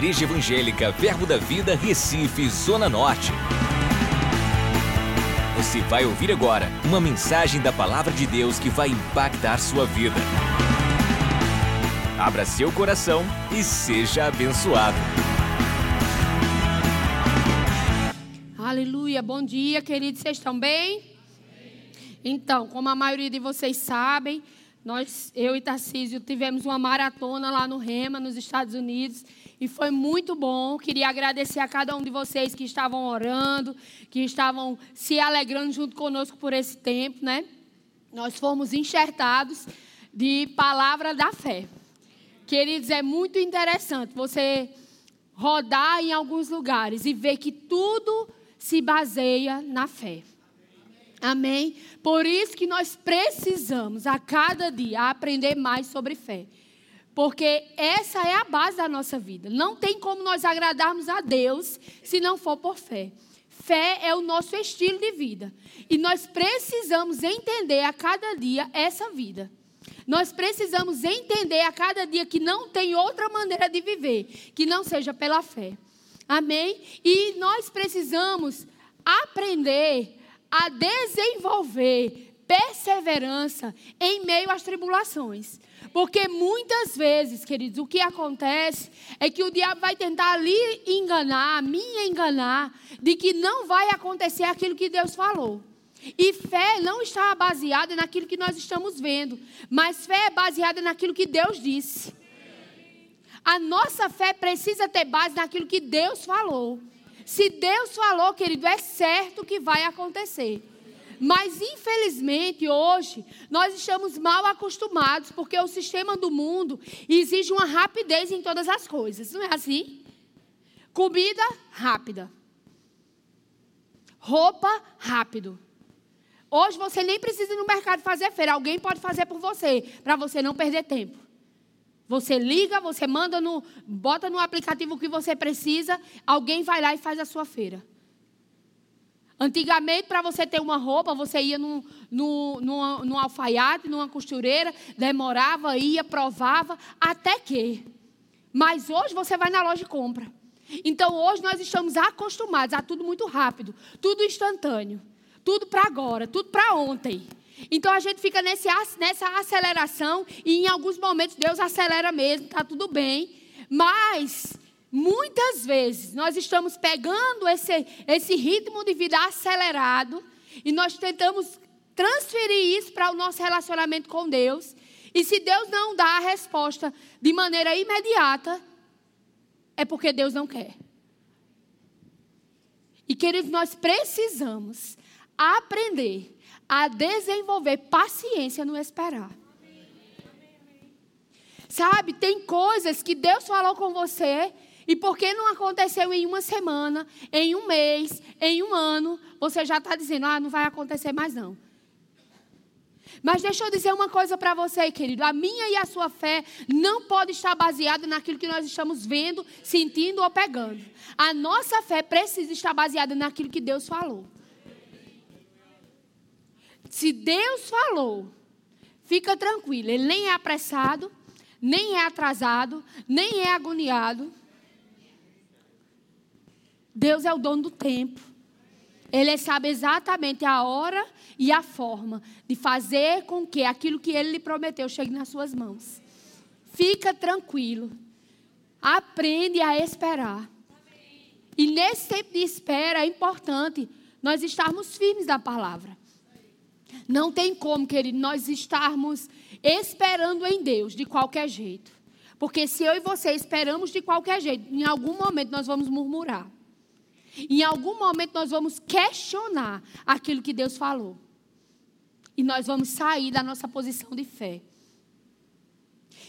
Igreja Evangélica Verbo da Vida, Recife, Zona Norte. Você vai ouvir agora uma mensagem da Palavra de Deus que vai impactar sua vida. Abra seu coração e seja abençoado. Aleluia, bom dia, queridos, vocês estão bem? Então, como a maioria de vocês sabem, nós, eu e Tarcísio, tivemos uma maratona lá no Rema, nos Estados Unidos, e foi muito bom. Queria agradecer a cada um de vocês que estavam orando, que estavam se alegrando junto conosco por esse tempo, né? Nós fomos enxertados de palavra da fé. Queridos, é muito interessante você rodar em alguns lugares e ver que tudo se baseia na fé. Amém? Por isso que nós precisamos a cada dia aprender mais sobre fé. Porque essa é a base da nossa vida. Não tem como nós agradarmos a Deus se não for por fé. Fé é o nosso estilo de vida. E nós precisamos entender a cada dia essa vida. Nós precisamos entender a cada dia que não tem outra maneira de viver que não seja pela fé. Amém? E nós precisamos aprender a desenvolver perseverança em meio às tribulações. Porque muitas vezes, queridos, o que acontece é que o diabo vai tentar ali enganar, me enganar, de que não vai acontecer aquilo que Deus falou. E fé não está baseada naquilo que nós estamos vendo, mas fé é baseada naquilo que Deus disse. A nossa fé precisa ter base naquilo que Deus falou. Se Deus falou, querido, é certo que vai acontecer. Mas infelizmente hoje nós estamos mal acostumados porque o sistema do mundo exige uma rapidez em todas as coisas, não é assim? Comida rápida. Roupa rápido. Hoje você nem precisa ir no mercado fazer feira, alguém pode fazer por você, para você não perder tempo. Você liga, você manda no, bota no aplicativo o que você precisa, alguém vai lá e faz a sua feira. Antigamente, para você ter uma roupa, você ia num, num, num, num alfaiate, numa costureira, demorava, ia, provava, até que. Mas hoje você vai na loja e compra. Então hoje nós estamos acostumados a tudo muito rápido, tudo instantâneo, tudo para agora, tudo para ontem. Então a gente fica nesse, nessa aceleração e em alguns momentos Deus acelera mesmo, está tudo bem. Mas muitas vezes nós estamos pegando esse, esse ritmo de vida acelerado e nós tentamos transferir isso para o nosso relacionamento com Deus. E se Deus não dá a resposta de maneira imediata, é porque Deus não quer. E queridos, nós precisamos aprender a desenvolver paciência no esperar. Sabe, tem coisas que Deus falou com você e porque não aconteceu em uma semana, em um mês, em um ano, você já está dizendo, ah, não vai acontecer mais não. Mas deixa eu dizer uma coisa para você, querido. A minha e a sua fé não pode estar baseada naquilo que nós estamos vendo, sentindo ou pegando. A nossa fé precisa estar baseada naquilo que Deus falou. Se Deus falou, fica tranquilo, ele nem é apressado, nem é atrasado, nem é agoniado. Deus é o dono do tempo. Ele sabe exatamente a hora e a forma de fazer com que aquilo que ele lhe prometeu chegue nas suas mãos. Fica tranquilo. Aprende a esperar. E nesse tempo de espera é importante nós estarmos firmes na palavra. Não tem como, querido, nós estarmos esperando em Deus de qualquer jeito. Porque se eu e você esperamos de qualquer jeito, em algum momento nós vamos murmurar. Em algum momento nós vamos questionar aquilo que Deus falou. E nós vamos sair da nossa posição de fé.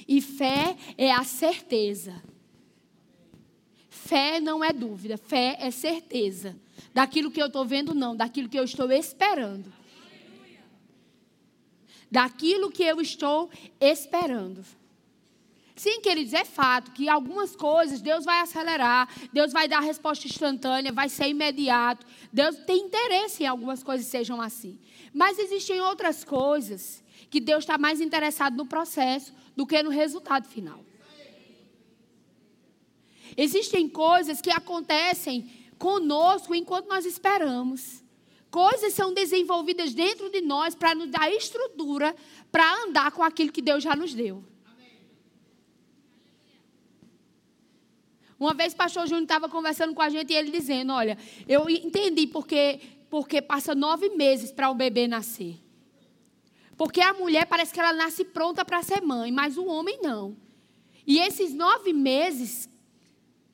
E fé é a certeza. Fé não é dúvida, fé é certeza. Daquilo que eu estou vendo, não, daquilo que eu estou esperando daquilo que eu estou esperando. Sim, queridos, é fato que algumas coisas Deus vai acelerar, Deus vai dar resposta instantânea, vai ser imediato. Deus tem interesse em algumas coisas sejam assim. Mas existem outras coisas que Deus está mais interessado no processo do que no resultado final. Existem coisas que acontecem conosco enquanto nós esperamos. Coisas são desenvolvidas dentro de nós para nos dar estrutura para andar com aquilo que Deus já nos deu. Uma vez o pastor Júnior estava conversando com a gente e ele dizendo: Olha, eu entendi porque, porque passa nove meses para o bebê nascer. Porque a mulher parece que ela nasce pronta para ser mãe, mas o homem não. E esses nove meses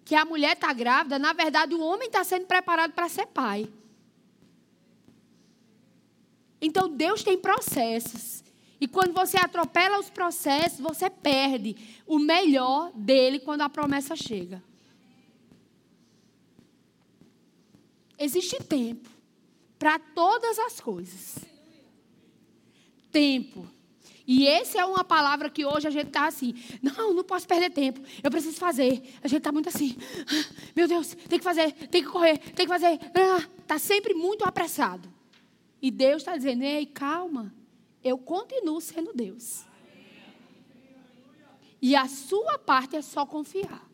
que a mulher está grávida, na verdade o homem está sendo preparado para ser pai. Então Deus tem processos. E quando você atropela os processos, você perde o melhor dele quando a promessa chega. Existe tempo para todas as coisas. Tempo. E essa é uma palavra que hoje a gente está assim. Não, não posso perder tempo. Eu preciso fazer. A gente está muito assim. Meu Deus, tem que fazer, tem que correr, tem que fazer. Está ah, sempre muito apressado. E Deus está dizendo: ei, calma. Eu continuo sendo Deus. E a sua parte é só confiar.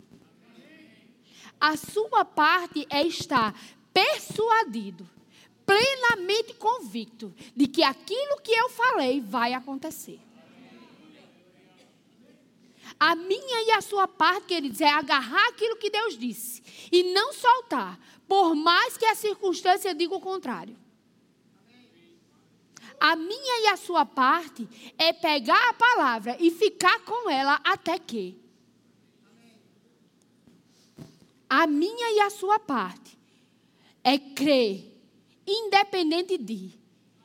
A sua parte é estar persuadido, plenamente convicto de que aquilo que eu falei vai acontecer. A minha e a sua parte, queridos, é agarrar aquilo que Deus disse e não soltar, por mais que a circunstância diga o contrário. A minha e a sua parte é pegar a palavra e ficar com ela até que. A minha e a sua parte é crer, independente de,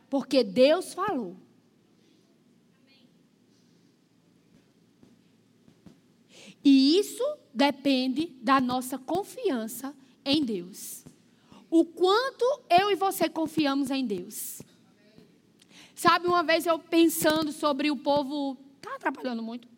porque Deus falou. E isso depende da nossa confiança em Deus. O quanto eu e você confiamos em Deus. Sabe, uma vez eu pensando sobre o povo. Está atrapalhando muito?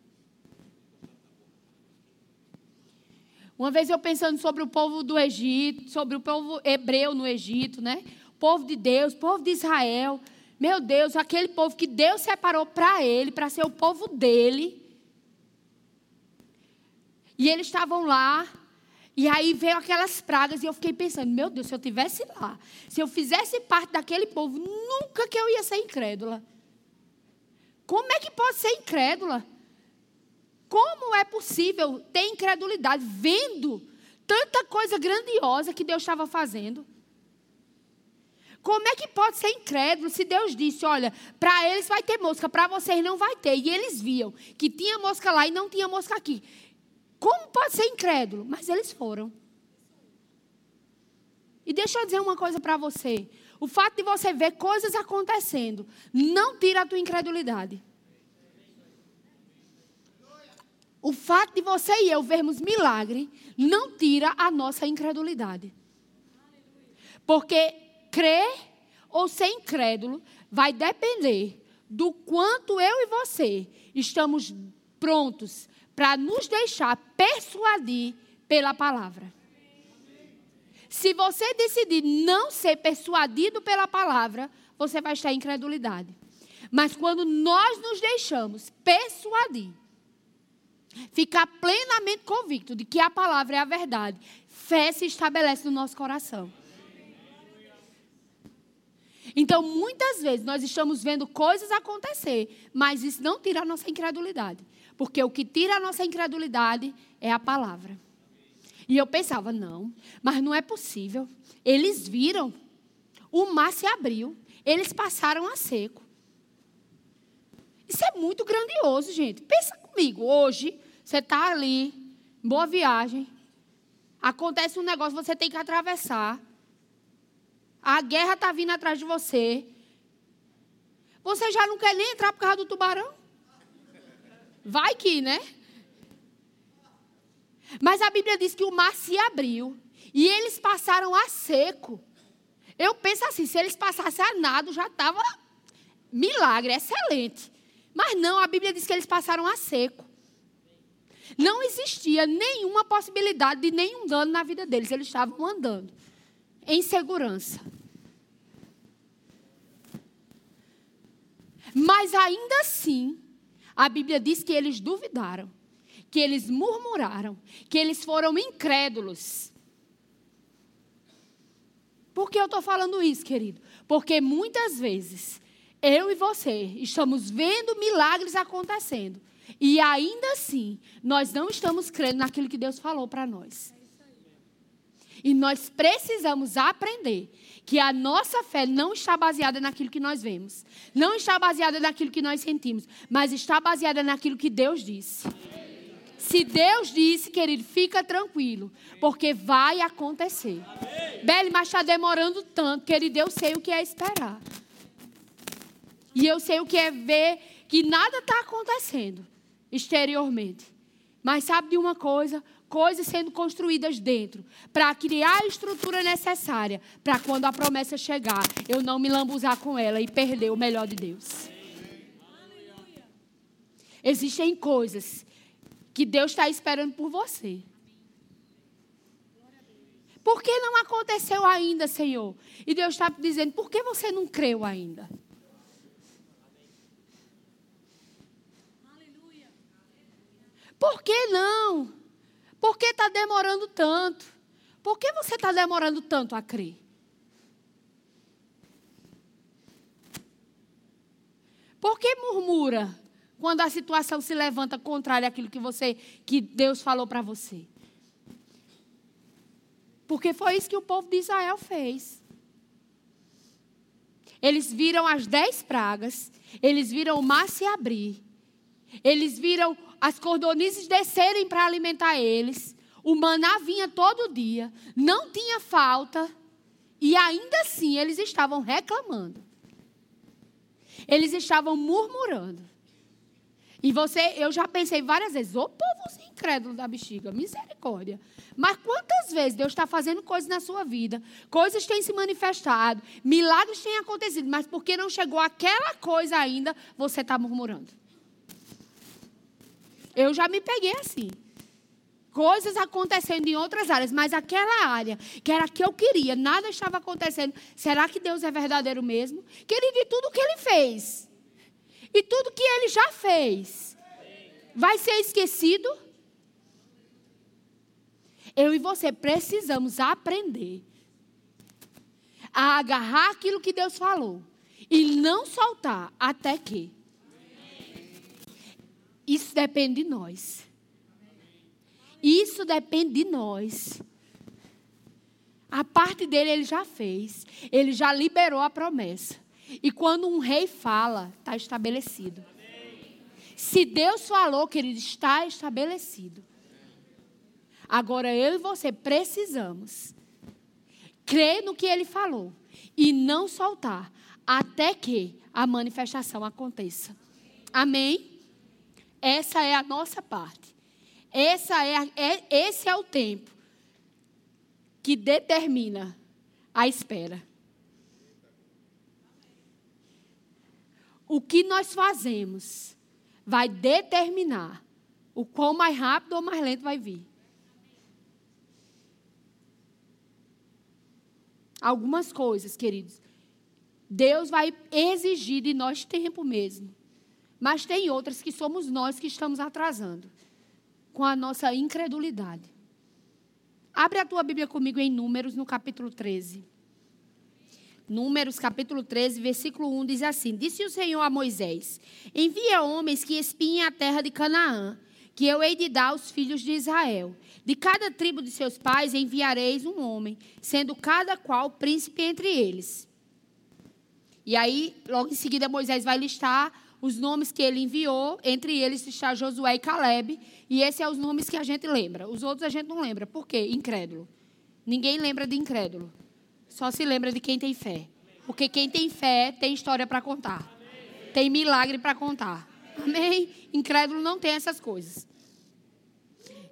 Uma vez eu pensando sobre o povo do Egito, sobre o povo hebreu no Egito, né? Povo de Deus, povo de Israel. Meu Deus, aquele povo que Deus separou para ele, para ser o povo dele. E eles estavam lá, e aí veio aquelas pragas, e eu fiquei pensando, meu Deus, se eu tivesse lá, se eu fizesse parte daquele povo, nunca que eu ia ser incrédula. Como é que pode ser incrédula? Como é possível ter incredulidade vendo tanta coisa grandiosa que Deus estava fazendo? Como é que pode ser incrédulo se Deus disse: olha, para eles vai ter mosca, para vocês não vai ter? E eles viam que tinha mosca lá e não tinha mosca aqui. Como pode ser incrédulo? Mas eles foram. E deixa eu dizer uma coisa para você: o fato de você ver coisas acontecendo não tira a tua incredulidade. O fato de você e eu vermos milagre não tira a nossa incredulidade. Porque crer ou ser incrédulo vai depender do quanto eu e você estamos prontos para nos deixar persuadir pela palavra. Se você decidir não ser persuadido pela palavra, você vai estar em incredulidade. Mas quando nós nos deixamos persuadir ficar plenamente convicto de que a palavra é a verdade, fé se estabelece no nosso coração. Então, muitas vezes nós estamos vendo coisas acontecer, mas isso não tira a nossa incredulidade. Porque o que tira a nossa incredulidade é a palavra. E eu pensava, não, mas não é possível. Eles viram, o mar se abriu, eles passaram a seco. Isso é muito grandioso, gente. Pensa comigo, hoje, você está ali, boa viagem. Acontece um negócio, você tem que atravessar. A guerra está vindo atrás de você. Você já não quer nem entrar por causa do tubarão? Vai que, né? Mas a Bíblia diz que o mar se abriu e eles passaram a seco. Eu penso assim, se eles passassem a nado, já estava milagre, excelente. Mas não, a Bíblia diz que eles passaram a seco. Não existia nenhuma possibilidade de nenhum dano na vida deles. Eles estavam andando em segurança. Mas ainda assim, a Bíblia diz que eles duvidaram. que eles murmuraram, que eles foram incrédulos. Por que eu estou falando isso, querido? Porque muitas vezes eu e você estamos vendo milagres acontecendo e ainda assim nós não estamos crendo naquilo que Deus falou para nós. E nós precisamos aprender que a nossa fé não está baseada naquilo que nós vemos, não está baseada naquilo que nós sentimos, mas está baseada naquilo que Deus disse. Se Deus disse, querido, fica tranquilo, porque vai acontecer. Beli, mas está demorando tanto, querido, eu sei o que é esperar. E eu sei o que é ver que nada está acontecendo exteriormente. Mas sabe de uma coisa? Coisas sendo construídas dentro, para criar a estrutura necessária, para quando a promessa chegar, eu não me lambuzar com ela e perder o melhor de Deus. Existem coisas que Deus está esperando por você. Por que não aconteceu ainda, Senhor? E Deus está dizendo: por que você não creu ainda? Por que não? Por que está demorando tanto? Por que você está demorando tanto a crer? Por que murmura? quando a situação se levanta contrária àquilo que você que Deus falou para você. Porque foi isso que o povo de Israel fez. Eles viram as dez pragas, eles viram o mar se abrir, eles viram as cordonizes descerem para alimentar eles, o maná vinha todo dia, não tinha falta, e ainda assim eles estavam reclamando. Eles estavam murmurando. E você, eu já pensei várias vezes, ô povo incrédulo da bexiga, misericórdia. Mas quantas vezes Deus está fazendo coisas na sua vida, coisas têm se manifestado, milagres têm acontecido, mas porque não chegou aquela coisa ainda, você está murmurando. Eu já me peguei assim. Coisas acontecendo em outras áreas, mas aquela área, que era a que eu queria, nada estava acontecendo. Será que Deus é verdadeiro mesmo? Querido, e tudo que ele fez e tudo que ele já fez vai ser esquecido? Eu e você precisamos aprender a agarrar aquilo que Deus falou e não soltar até que. Isso depende de nós. Isso depende de nós. A parte dele ele já fez. Ele já liberou a promessa. E quando um rei fala, está estabelecido. Se Deus falou, querido, está estabelecido. Agora eu e você precisamos crer no que ele falou e não soltar até que a manifestação aconteça. Amém? Essa é a nossa parte. Essa é, a, é esse é o tempo que determina a espera. o que nós fazemos vai determinar o quão mais rápido ou mais lento vai vir. Algumas coisas, queridos, Deus vai exigir de nós tempo mesmo. Mas tem outras que somos nós que estamos atrasando com a nossa incredulidade. Abre a tua Bíblia comigo em Números, no capítulo 13. Números capítulo 13, versículo 1 diz assim: Disse o Senhor a Moisés: Envia homens que espiem a terra de Canaã, que eu hei de dar aos filhos de Israel. De cada tribo de seus pais enviareis um homem, sendo cada qual príncipe entre eles. E aí, logo em seguida, Moisés vai listar os nomes que ele enviou, entre eles está Josué e Caleb, e esses são os nomes que a gente lembra. Os outros a gente não lembra. Por quê? Incrédulo. Ninguém lembra de incrédulo. Só se lembra de quem tem fé. Porque quem tem fé tem história para contar. Tem milagre para contar. Amém? Incrédulo não tem essas coisas.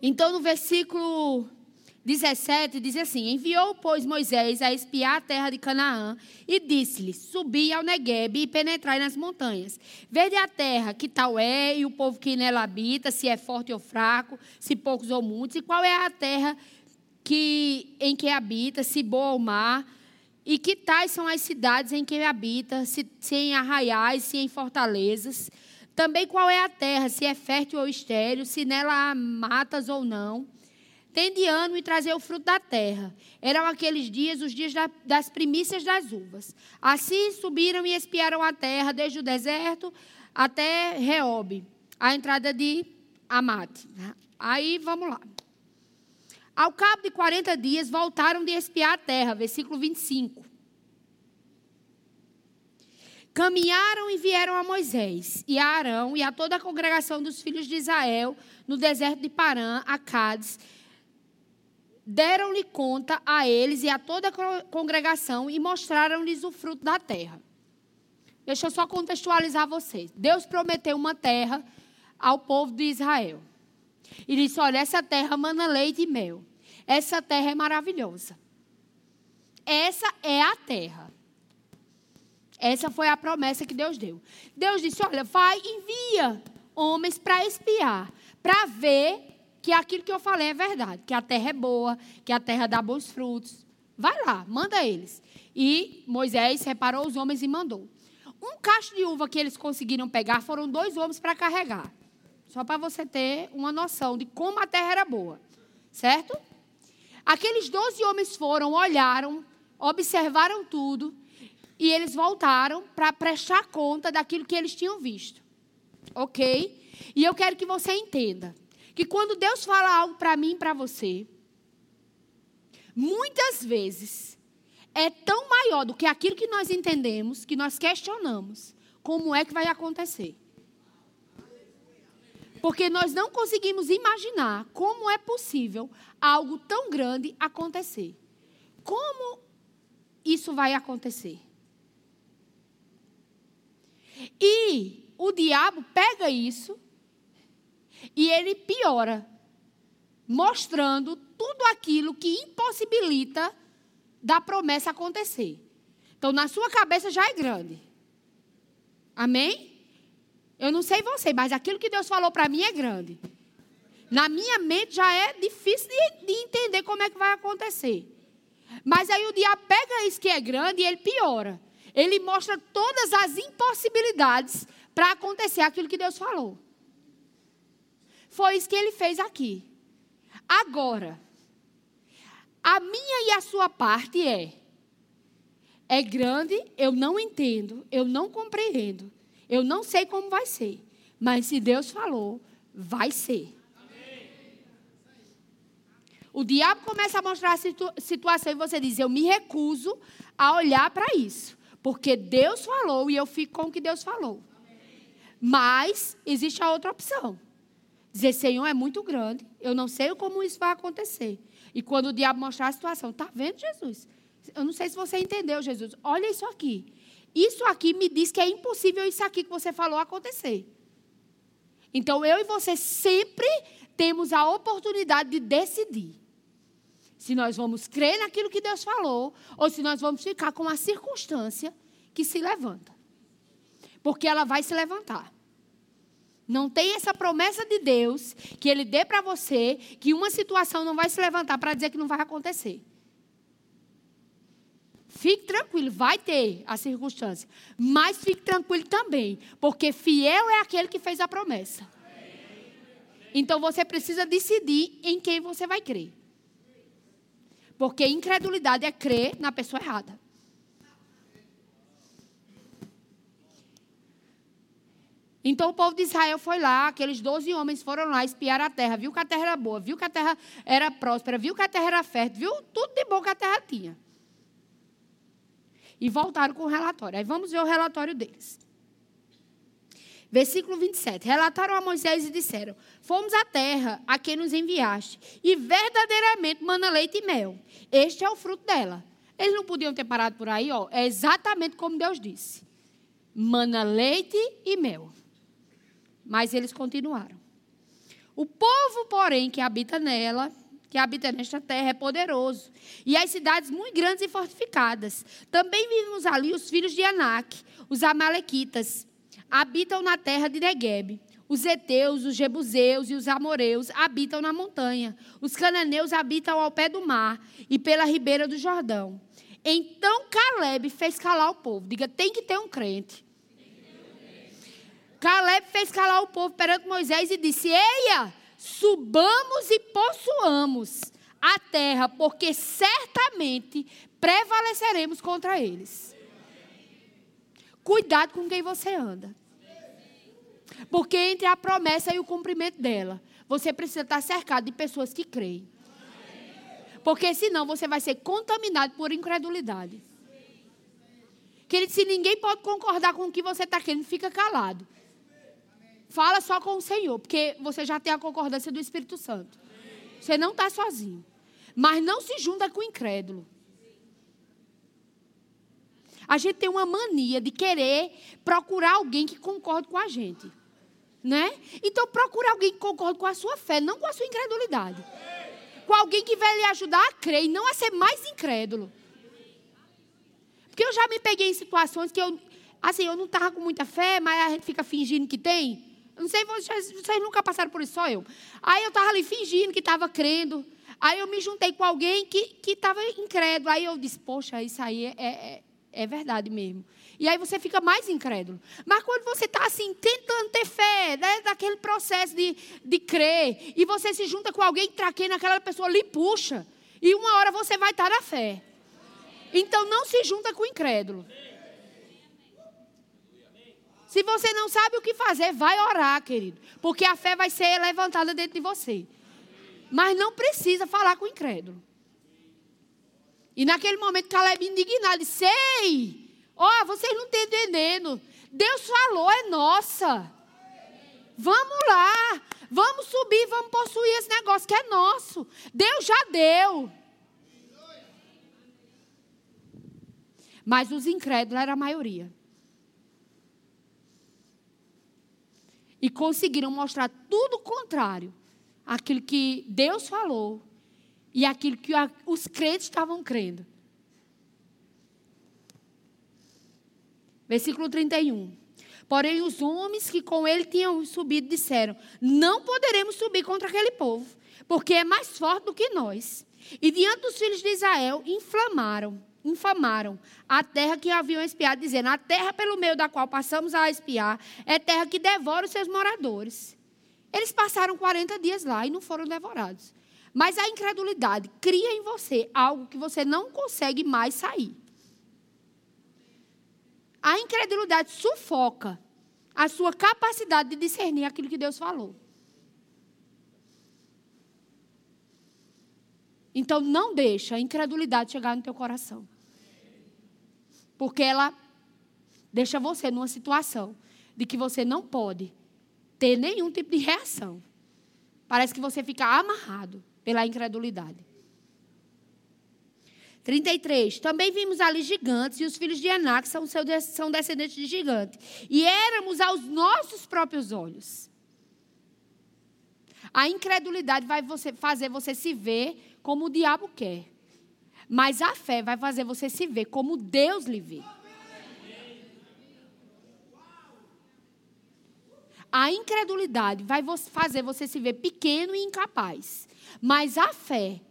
Então, no versículo 17, diz assim: Enviou, pois, Moisés a espiar a terra de Canaã e disse-lhe: Subi ao Negueb e penetrai nas montanhas. Vede a terra, que tal é, e o povo que nela habita, se é forte ou fraco, se poucos ou muitos, e qual é a terra que, em que habita, se boa ou mar, e que tais são as cidades em que habita, se, se em arraiais, se em fortalezas. Também qual é a terra, se é fértil ou estéril, se nela há matas ou não. Tende ano e trazer o fruto da terra. Eram aqueles dias os dias das primícias das uvas. Assim subiram e espiaram a terra, desde o deserto até Reob, a entrada de Amate. Aí vamos lá. Ao cabo de 40 dias, voltaram de espiar a terra, versículo 25. Caminharam e vieram a Moisés e a Arão e a toda a congregação dos filhos de Israel no deserto de Parã, a Cádiz. Deram-lhe conta a eles e a toda a congregação e mostraram-lhes o fruto da terra. Deixa eu só contextualizar vocês. Deus prometeu uma terra ao povo de Israel. E disse: Olha, essa terra mana leite e mel. Essa terra é maravilhosa. Essa é a terra. Essa foi a promessa que Deus deu. Deus disse: Olha, vai, envia homens para espiar, para ver que aquilo que eu falei é verdade, que a terra é boa, que a terra dá bons frutos. Vai lá, manda eles. E Moisés separou os homens e mandou. Um cacho de uva que eles conseguiram pegar foram dois homens para carregar. Só para você ter uma noção de como a terra era boa. Certo? Aqueles doze homens foram, olharam, observaram tudo e eles voltaram para prestar conta daquilo que eles tinham visto. Ok? E eu quero que você entenda que quando Deus fala algo para mim e para você, muitas vezes é tão maior do que aquilo que nós entendemos, que nós questionamos, como é que vai acontecer. Porque nós não conseguimos imaginar como é possível algo tão grande acontecer. Como isso vai acontecer? E o diabo pega isso e ele piora, mostrando tudo aquilo que impossibilita da promessa acontecer. Então, na sua cabeça já é grande. Amém? Eu não sei você, mas aquilo que Deus falou para mim é grande. Na minha mente já é difícil de, de, entender como é que vai acontecer. Mas aí o diabo pega isso que é grande e ele piora. Ele mostra todas as impossibilidades para acontecer aquilo que Deus falou. Foi isso que ele fez aqui. Agora, a minha e a sua parte é: é grande, eu não entendo, eu não compreendo. Eu não sei como vai ser, mas se Deus falou, vai ser. O diabo começa a mostrar a situ situação e você diz: Eu me recuso a olhar para isso, porque Deus falou e eu fico com o que Deus falou. Mas existe a outra opção: dizer, Senhor, é muito grande, eu não sei como isso vai acontecer. E quando o diabo mostrar a situação, está vendo, Jesus? Eu não sei se você entendeu, Jesus. Olha isso aqui. Isso aqui me diz que é impossível isso aqui que você falou acontecer. Então eu e você sempre temos a oportunidade de decidir se nós vamos crer naquilo que Deus falou ou se nós vamos ficar com a circunstância que se levanta. Porque ela vai se levantar. Não tem essa promessa de Deus que Ele dê para você que uma situação não vai se levantar para dizer que não vai acontecer. Fique tranquilo, vai ter a circunstância. Mas fique tranquilo também, porque fiel é aquele que fez a promessa. Então você precisa decidir em quem você vai crer. Porque incredulidade é crer na pessoa errada. Então o povo de Israel foi lá, aqueles 12 homens foram lá espiar a terra, viu que a terra era boa, viu que a terra era próspera, viu que a terra era fértil, viu tudo de bom que a terra tinha e voltaram com o relatório. Aí vamos ver o relatório deles. Versículo 27. Relataram a Moisés e disseram: Fomos à terra a quem nos enviaste, e verdadeiramente mana leite e mel. Este é o fruto dela. Eles não podiam ter parado por aí, ó. É exatamente como Deus disse: mana leite e mel. Mas eles continuaram. O povo, porém, que habita nela, que habita nesta terra é poderoso, e as cidades muito grandes e fortificadas. Também vivemos ali os filhos de Anak, os amalequitas, habitam na terra de Negueb. Os heteus, os jebuseus e os amoreus habitam na montanha. Os cananeus habitam ao pé do mar e pela ribeira do Jordão. Então Caleb fez calar o povo. Diga, tem que ter um crente. Caleb fez calar o povo perante Moisés e disse: Eia, subamos e possuamos a terra, porque certamente prevaleceremos contra eles. Cuidado com quem você anda. Porque entre a promessa e o cumprimento dela, você precisa estar cercado de pessoas que creem. Porque senão você vai ser contaminado por incredulidade. Querido, se ninguém pode concordar com o que você está querendo, fica calado. Fala só com o Senhor, porque você já tem a concordância do Espírito Santo. Você não está sozinho. Mas não se junta com o incrédulo. A gente tem uma mania de querer procurar alguém que concorde com a gente. Né? Então procure alguém que concorde com a sua fé, não com a sua incredulidade. Com alguém que vai lhe ajudar a crer e não a ser mais incrédulo. Porque eu já me peguei em situações que eu, assim, eu não estava com muita fé, mas a gente fica fingindo que tem. Não sei, vocês, vocês nunca passaram por isso, só eu. Aí eu estava ali fingindo que estava crendo. Aí eu me juntei com alguém que estava incrédulo. Aí eu disse, poxa, isso aí é, é, é verdade mesmo. E aí você fica mais incrédulo. Mas quando você está assim, tentando ter fé, né, daquele processo de, de crer, e você se junta com alguém traqueia naquela pessoa lhe puxa. E uma hora você vai estar na fé. Então não se junta com o incrédulo. Se você não sabe o que fazer, vai orar, querido. Porque a fé vai ser levantada dentro de você. Mas não precisa falar com o incrédulo. E naquele momento, Caleb indignado disse: Sei! Ó, oh, vocês não estão entendendo. Deus falou, é nossa. Vamos lá. Vamos subir, vamos possuir esse negócio que é nosso. Deus já deu. Mas os incrédulos eram a maioria. E conseguiram mostrar tudo o contrário. Aquilo que Deus falou e aquilo que os crentes estavam crendo. Versículo 31. Porém, os homens que com ele tinham subido disseram: Não poderemos subir contra aquele povo, porque é mais forte do que nós. E diante dos filhos de Israel, inflamaram infamaram a terra que haviam espiado, dizendo: A terra pelo meio da qual passamos a espiar é terra que devora os seus moradores. Eles passaram 40 dias lá e não foram devorados. Mas a incredulidade cria em você algo que você não consegue mais sair. A incredulidade sufoca a sua capacidade de discernir aquilo que Deus falou. Então não deixa a incredulidade chegar no teu coração. Porque ela deixa você numa situação de que você não pode ter nenhum tipo de reação. Parece que você fica amarrado pela incredulidade. 33. Também vimos ali gigantes, e os filhos de Anak são, são descendentes de gigantes. E éramos aos nossos próprios olhos. A incredulidade vai você, fazer você se ver como o diabo quer. Mas a fé vai fazer você se ver como Deus lhe vê. A incredulidade vai fazer você se ver pequeno e incapaz. Mas a fé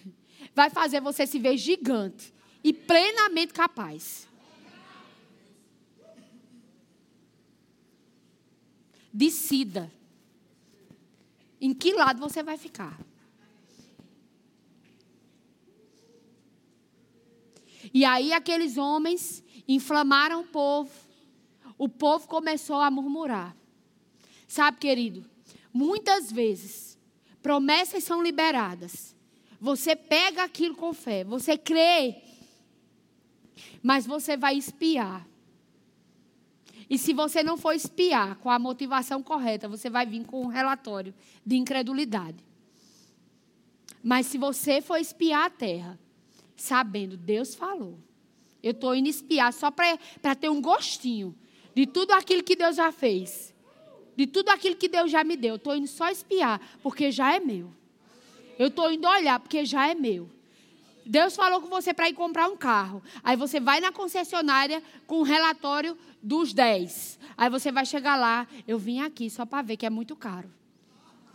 vai fazer você se ver gigante e plenamente capaz. Decida em que lado você vai ficar. E aí aqueles homens inflamaram o povo. O povo começou a murmurar. Sabe, querido, muitas vezes promessas são liberadas. Você pega aquilo com fé, você crê, mas você vai espiar. E se você não for espiar com a motivação correta, você vai vir com um relatório de incredulidade. Mas se você for espiar a terra, sabendo, Deus falou. Eu estou indo espiar só para ter um gostinho de tudo aquilo que Deus já fez. De tudo aquilo que Deus já me deu. Eu estou indo só espiar, porque já é meu. Eu estou indo olhar, porque já é meu. Deus falou com você para ir comprar um carro. Aí você vai na concessionária com o relatório dos 10. Aí você vai chegar lá, eu vim aqui só para ver que é muito caro.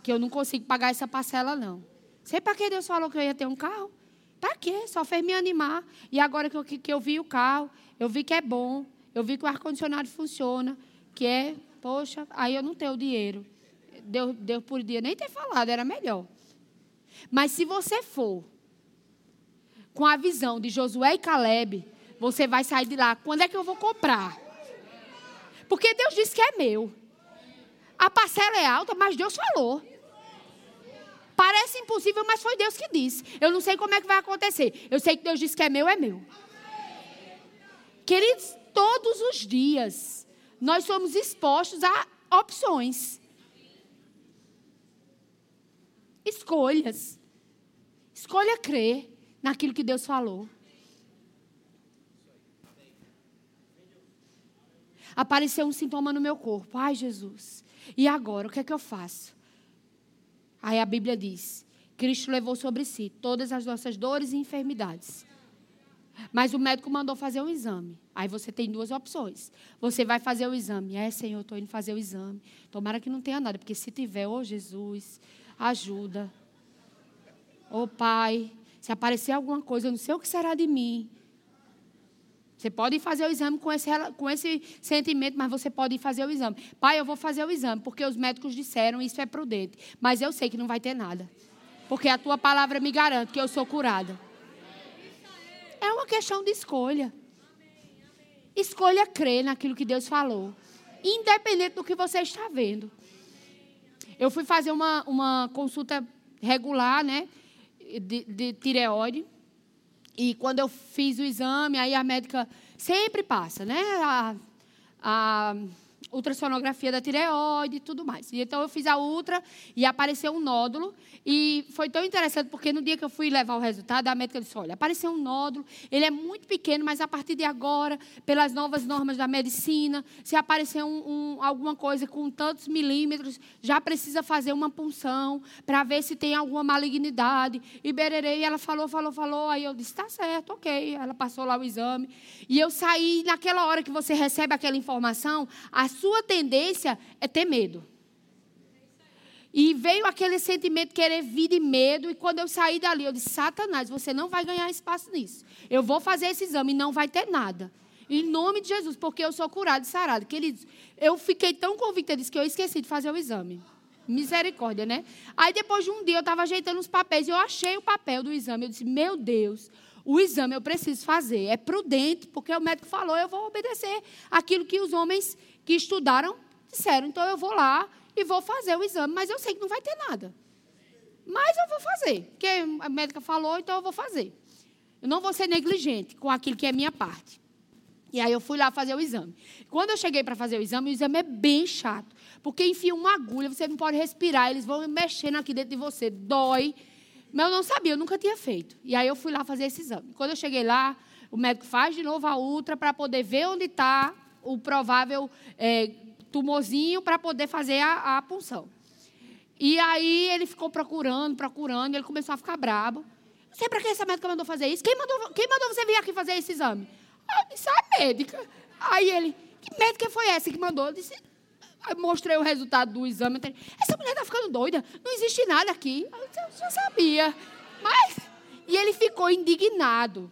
Que eu não consigo pagar essa parcela, não. Sei para que Deus falou que eu ia ter um carro? Para quê? Só fez me animar. E agora que eu, que eu vi o carro, eu vi que é bom, eu vi que o ar-condicionado funciona, que é poxa, aí eu não tenho dinheiro. Deus, Deus podia nem ter falado, era melhor. Mas se você for com a visão de Josué e Caleb, você vai sair de lá. Quando é que eu vou comprar? Porque Deus disse que é meu. A parcela é alta, mas Deus falou. Parece impossível, mas foi Deus que disse. Eu não sei como é que vai acontecer. Eu sei que Deus disse que é meu, é meu. Queridos, todos os dias nós somos expostos a opções. Escolhas. Escolha crer naquilo que Deus falou. Apareceu um sintoma no meu corpo. Ai, Jesus. E agora? O que é que eu faço? Aí a Bíblia diz: Cristo levou sobre si todas as nossas dores e enfermidades. Mas o médico mandou fazer um exame. Aí você tem duas opções. Você vai fazer o exame. É, Senhor, estou indo fazer o exame. Tomara que não tenha nada, porque se tiver, ô oh, Jesus, ajuda. Ô oh, Pai, se aparecer alguma coisa, eu não sei o que será de mim. Você pode fazer o exame com esse, com esse sentimento, mas você pode fazer o exame. Pai, eu vou fazer o exame, porque os médicos disseram isso é prudente. Mas eu sei que não vai ter nada. Porque a tua palavra me garante que eu sou curada. É uma questão de escolha. Escolha crer naquilo que Deus falou. Independente do que você está vendo. Eu fui fazer uma, uma consulta regular, né? De, de tireoide. E quando eu fiz o exame, aí a médica sempre passa, né? A, a ultrassonografia da tireoide e tudo mais. E então eu fiz a ultra e apareceu um nódulo. E foi tão interessante porque no dia que eu fui levar o resultado, a médica disse: Olha, apareceu um nódulo, ele é muito pequeno, mas a partir de agora, pelas novas normas da medicina, se aparecer um, um, alguma coisa com tantos milímetros, já precisa fazer uma punção para ver se tem alguma malignidade. E bererei, ela falou, falou, falou. Aí eu disse: Tá certo, ok. Ela passou lá o exame. E eu saí, naquela hora que você recebe aquela informação, a sua tendência é ter medo. E veio aquele sentimento querer vir de medo. E quando eu saí dali, eu disse: Satanás, você não vai ganhar espaço nisso. Eu vou fazer esse exame e não vai ter nada. Em nome de Jesus, porque eu sou curado e sarado. Queridos, eu fiquei tão convicta disso que eu esqueci de fazer o exame. Misericórdia, né? Aí depois de um dia eu estava ajeitando os papéis e eu achei o papel do exame. Eu disse: Meu Deus, o exame eu preciso fazer. É prudente, porque o médico falou, eu vou obedecer aquilo que os homens que estudaram disseram. Então eu vou lá e vou fazer o exame, mas eu sei que não vai ter nada. Mas eu vou fazer, porque a médica falou, então eu vou fazer. Eu não vou ser negligente com aquilo que é minha parte. E aí eu fui lá fazer o exame. Quando eu cheguei para fazer o exame, o exame é bem chato. Porque enfia uma agulha, você não pode respirar, eles vão mexendo aqui dentro de você, dói. Mas eu não sabia, eu nunca tinha feito. E aí eu fui lá fazer esse exame. Quando eu cheguei lá, o médico faz de novo a ultra para poder ver onde está o provável é, tumorzinho para poder fazer a, a punção. E aí ele ficou procurando, procurando, e ele começou a ficar brabo. Não sei para que essa médica mandou fazer isso. Quem mandou, quem mandou você vir aqui fazer esse exame? Ah, isso é a médica. Aí ele, que médica foi essa que mandou? Eu disse, eu mostrei o resultado do exame. Essa mulher está ficando doida. Não existe nada aqui. Eu já sabia. Mas, e ele ficou indignado.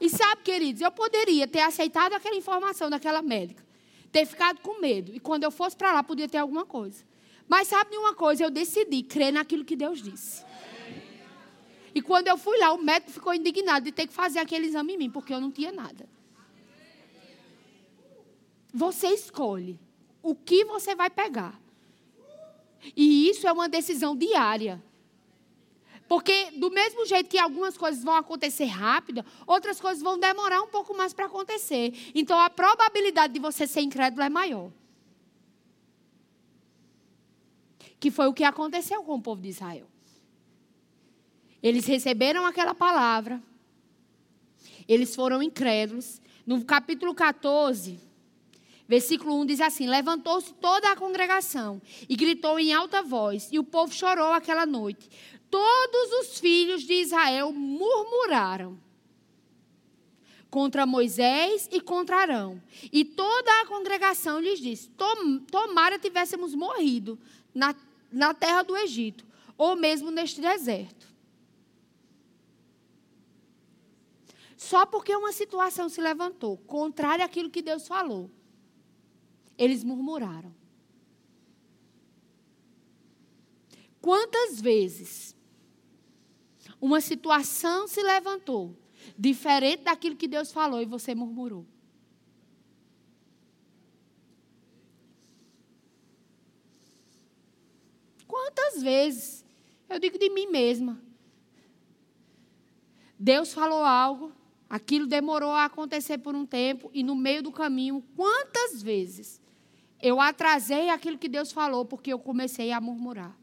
E sabe, queridos, eu poderia ter aceitado aquela informação daquela médica, ter ficado com medo. E quando eu fosse para lá, podia ter alguma coisa. Mas sabe de uma coisa? Eu decidi crer naquilo que Deus disse. E quando eu fui lá, o médico ficou indignado de ter que fazer aquele exame em mim, porque eu não tinha nada. Você escolhe o que você vai pegar. E isso é uma decisão diária. Porque, do mesmo jeito que algumas coisas vão acontecer rápido, outras coisas vão demorar um pouco mais para acontecer. Então, a probabilidade de você ser incrédulo é maior. Que foi o que aconteceu com o povo de Israel. Eles receberam aquela palavra, eles foram incrédulos. No capítulo 14, versículo 1 diz assim: Levantou-se toda a congregação e gritou em alta voz, e o povo chorou aquela noite todos os filhos de Israel murmuraram contra Moisés e contra Arão. E toda a congregação lhes disse: Tom, Tomara tivéssemos morrido na, na terra do Egito, ou mesmo neste deserto. Só porque uma situação se levantou, contrária àquilo que Deus falou, eles murmuraram. Quantas vezes uma situação se levantou diferente daquilo que Deus falou e você murmurou? Quantas vezes? Eu digo de mim mesma. Deus falou algo, aquilo demorou a acontecer por um tempo, e no meio do caminho, quantas vezes eu atrasei aquilo que Deus falou porque eu comecei a murmurar?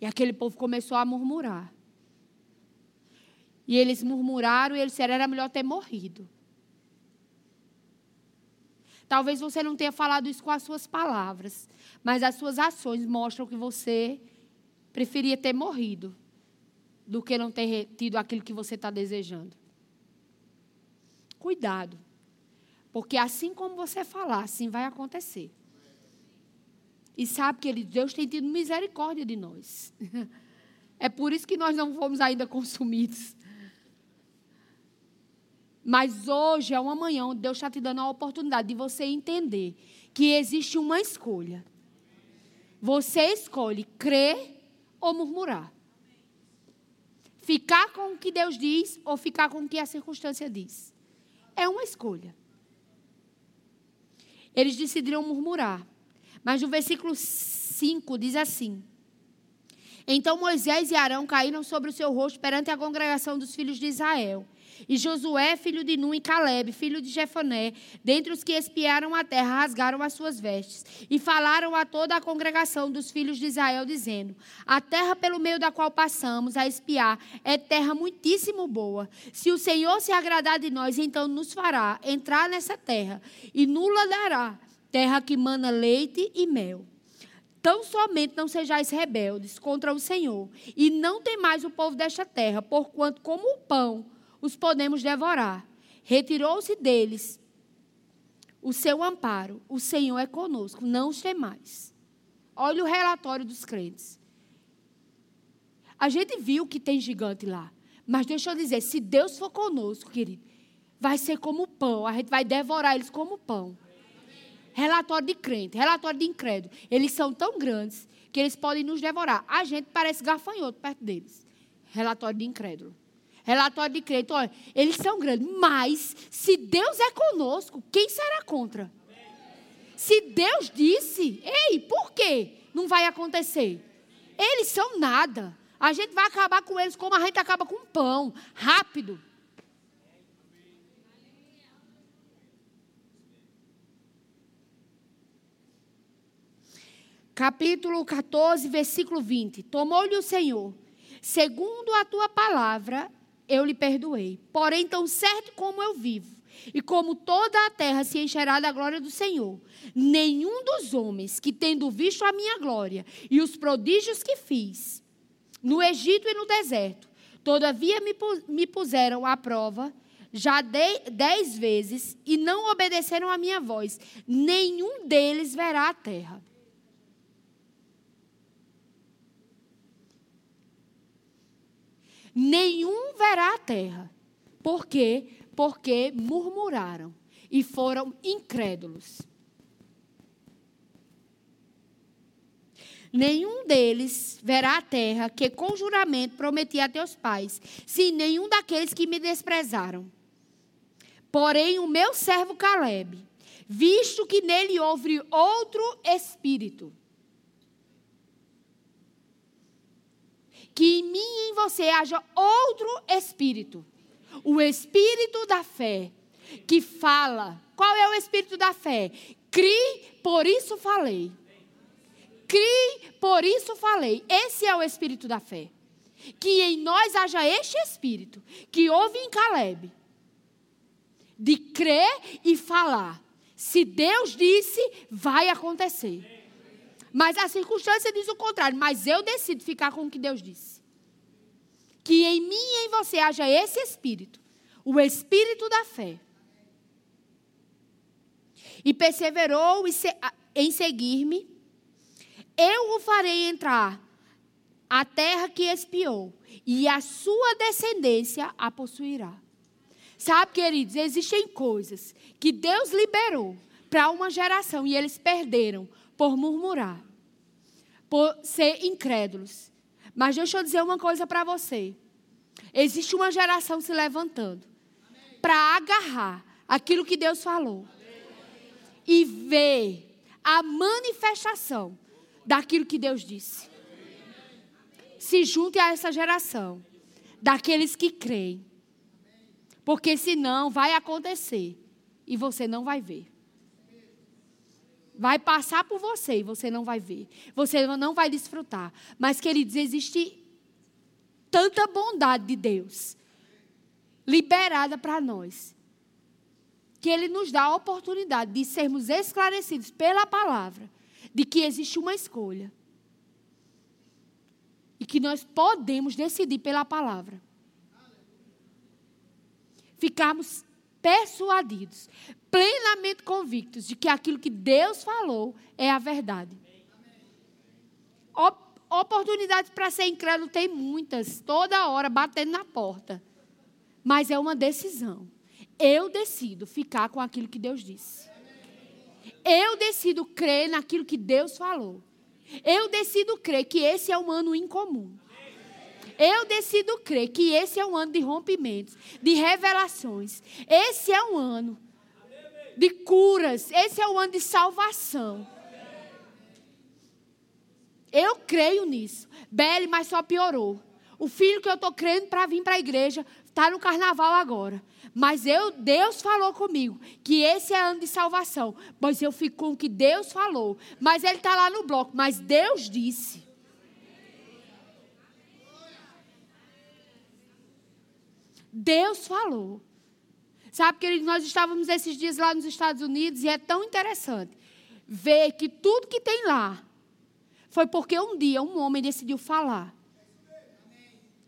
E aquele povo começou a murmurar. E eles murmuraram e eles disseram: era melhor ter morrido. Talvez você não tenha falado isso com as suas palavras, mas as suas ações mostram que você preferia ter morrido do que não ter tido aquilo que você está desejando. Cuidado, porque assim como você falar, assim vai acontecer. E sabe que ele, Deus tem tido misericórdia de nós. É por isso que nós não fomos ainda consumidos. Mas hoje é uma manhã onde Deus está te dando a oportunidade de você entender que existe uma escolha. Você escolhe crer ou murmurar. Ficar com o que Deus diz ou ficar com o que a circunstância diz. É uma escolha. Eles decidiram murmurar. Mas no versículo 5 diz assim: Então Moisés e Arão caíram sobre o seu rosto perante a congregação dos filhos de Israel. E Josué, filho de Nun, e Caleb, filho de Jefoné, dentre os que espiaram a terra, rasgaram as suas vestes e falaram a toda a congregação dos filhos de Israel, dizendo: A terra pelo meio da qual passamos a espiar é terra muitíssimo boa. Se o Senhor se agradar de nós, então nos fará entrar nessa terra e nula dará, terra que mana leite e mel. Tão somente não sejais rebeldes contra o Senhor, e não temais o povo desta terra, porquanto como o pão os podemos devorar. Retirou-se deles o seu amparo. O Senhor é conosco, não os temais. Olha o relatório dos crentes. A gente viu que tem gigante lá. Mas deixa eu dizer, se Deus for conosco, querido, vai ser como pão. A gente vai devorar eles como pão. Relatório de crente, relatório de incrédulo. Eles são tão grandes que eles podem nos devorar. A gente parece gafanhoto perto deles. Relatório de incrédulo. Relatório de crente, olha, eles são grandes, mas se Deus é conosco, quem será contra? Se Deus disse, ei, por quê? Não vai acontecer. Eles são nada. A gente vai acabar com eles como a gente acaba com pão, rápido. Capítulo 14, versículo 20. Tomou-lhe o Senhor, segundo a tua palavra, eu lhe perdoei. Porém, tão certo como eu vivo, e como toda a terra se encherá da glória do Senhor, nenhum dos homens que, tendo visto a minha glória e os prodígios que fiz no Egito e no deserto, todavia me puseram à prova já dez vezes e não obedeceram à minha voz, nenhum deles verá a terra. Nenhum verá a terra. Por quê? Porque murmuraram e foram incrédulos. Nenhum deles verá a terra que com juramento prometi a teus pais, sim, nenhum daqueles que me desprezaram. Porém, o meu servo Caleb, visto que nele houve outro espírito, que em mim e em você haja outro espírito. O espírito da fé, que fala. Qual é o espírito da fé? Crie, por isso falei. Crie, por isso falei. Esse é o espírito da fé. Que em nós haja este espírito, que houve em Caleb, de crer e falar. Se Deus disse, vai acontecer. Mas a circunstância diz o contrário. Mas eu decido ficar com o que Deus disse. Que em mim e em você haja esse espírito, o espírito da fé. E perseverou em seguir-me, eu o farei entrar a terra que espiou, e a sua descendência a possuirá. Sabe, queridos, existem coisas que Deus liberou para uma geração e eles perderam por murmurar, por ser incrédulos. Mas deixa eu dizer uma coisa para você. Existe uma geração se levantando para agarrar aquilo que Deus falou e ver a manifestação daquilo que Deus disse. Se junte a essa geração daqueles que creem porque senão vai acontecer e você não vai ver. Vai passar por você e você não vai ver. Você não vai desfrutar. Mas, queridos, existe tanta bondade de Deus liberada para nós. Que Ele nos dá a oportunidade de sermos esclarecidos pela palavra de que existe uma escolha. E que nós podemos decidir pela palavra ficarmos persuadidos, plenamente convictos de que aquilo que Deus falou é a verdade. Oportunidades para ser incrédulo tem muitas, toda hora batendo na porta. Mas é uma decisão. Eu decido ficar com aquilo que Deus disse. Eu decido crer naquilo que Deus falou. Eu decido crer que esse é um ano incomum. Eu decido crer que esse é um ano de rompimentos, de revelações. Esse é um ano de curas. Esse é um ano de salvação. Eu creio nisso. Belle, mas só piorou. O filho que eu estou crendo para vir para a igreja está no carnaval agora. Mas eu, Deus falou comigo que esse é ano de salvação. Pois eu fico com o que Deus falou. Mas ele está lá no bloco. Mas Deus disse. Deus falou. Sabe, querido, nós estávamos esses dias lá nos Estados Unidos e é tão interessante ver que tudo que tem lá foi porque um dia um homem decidiu falar.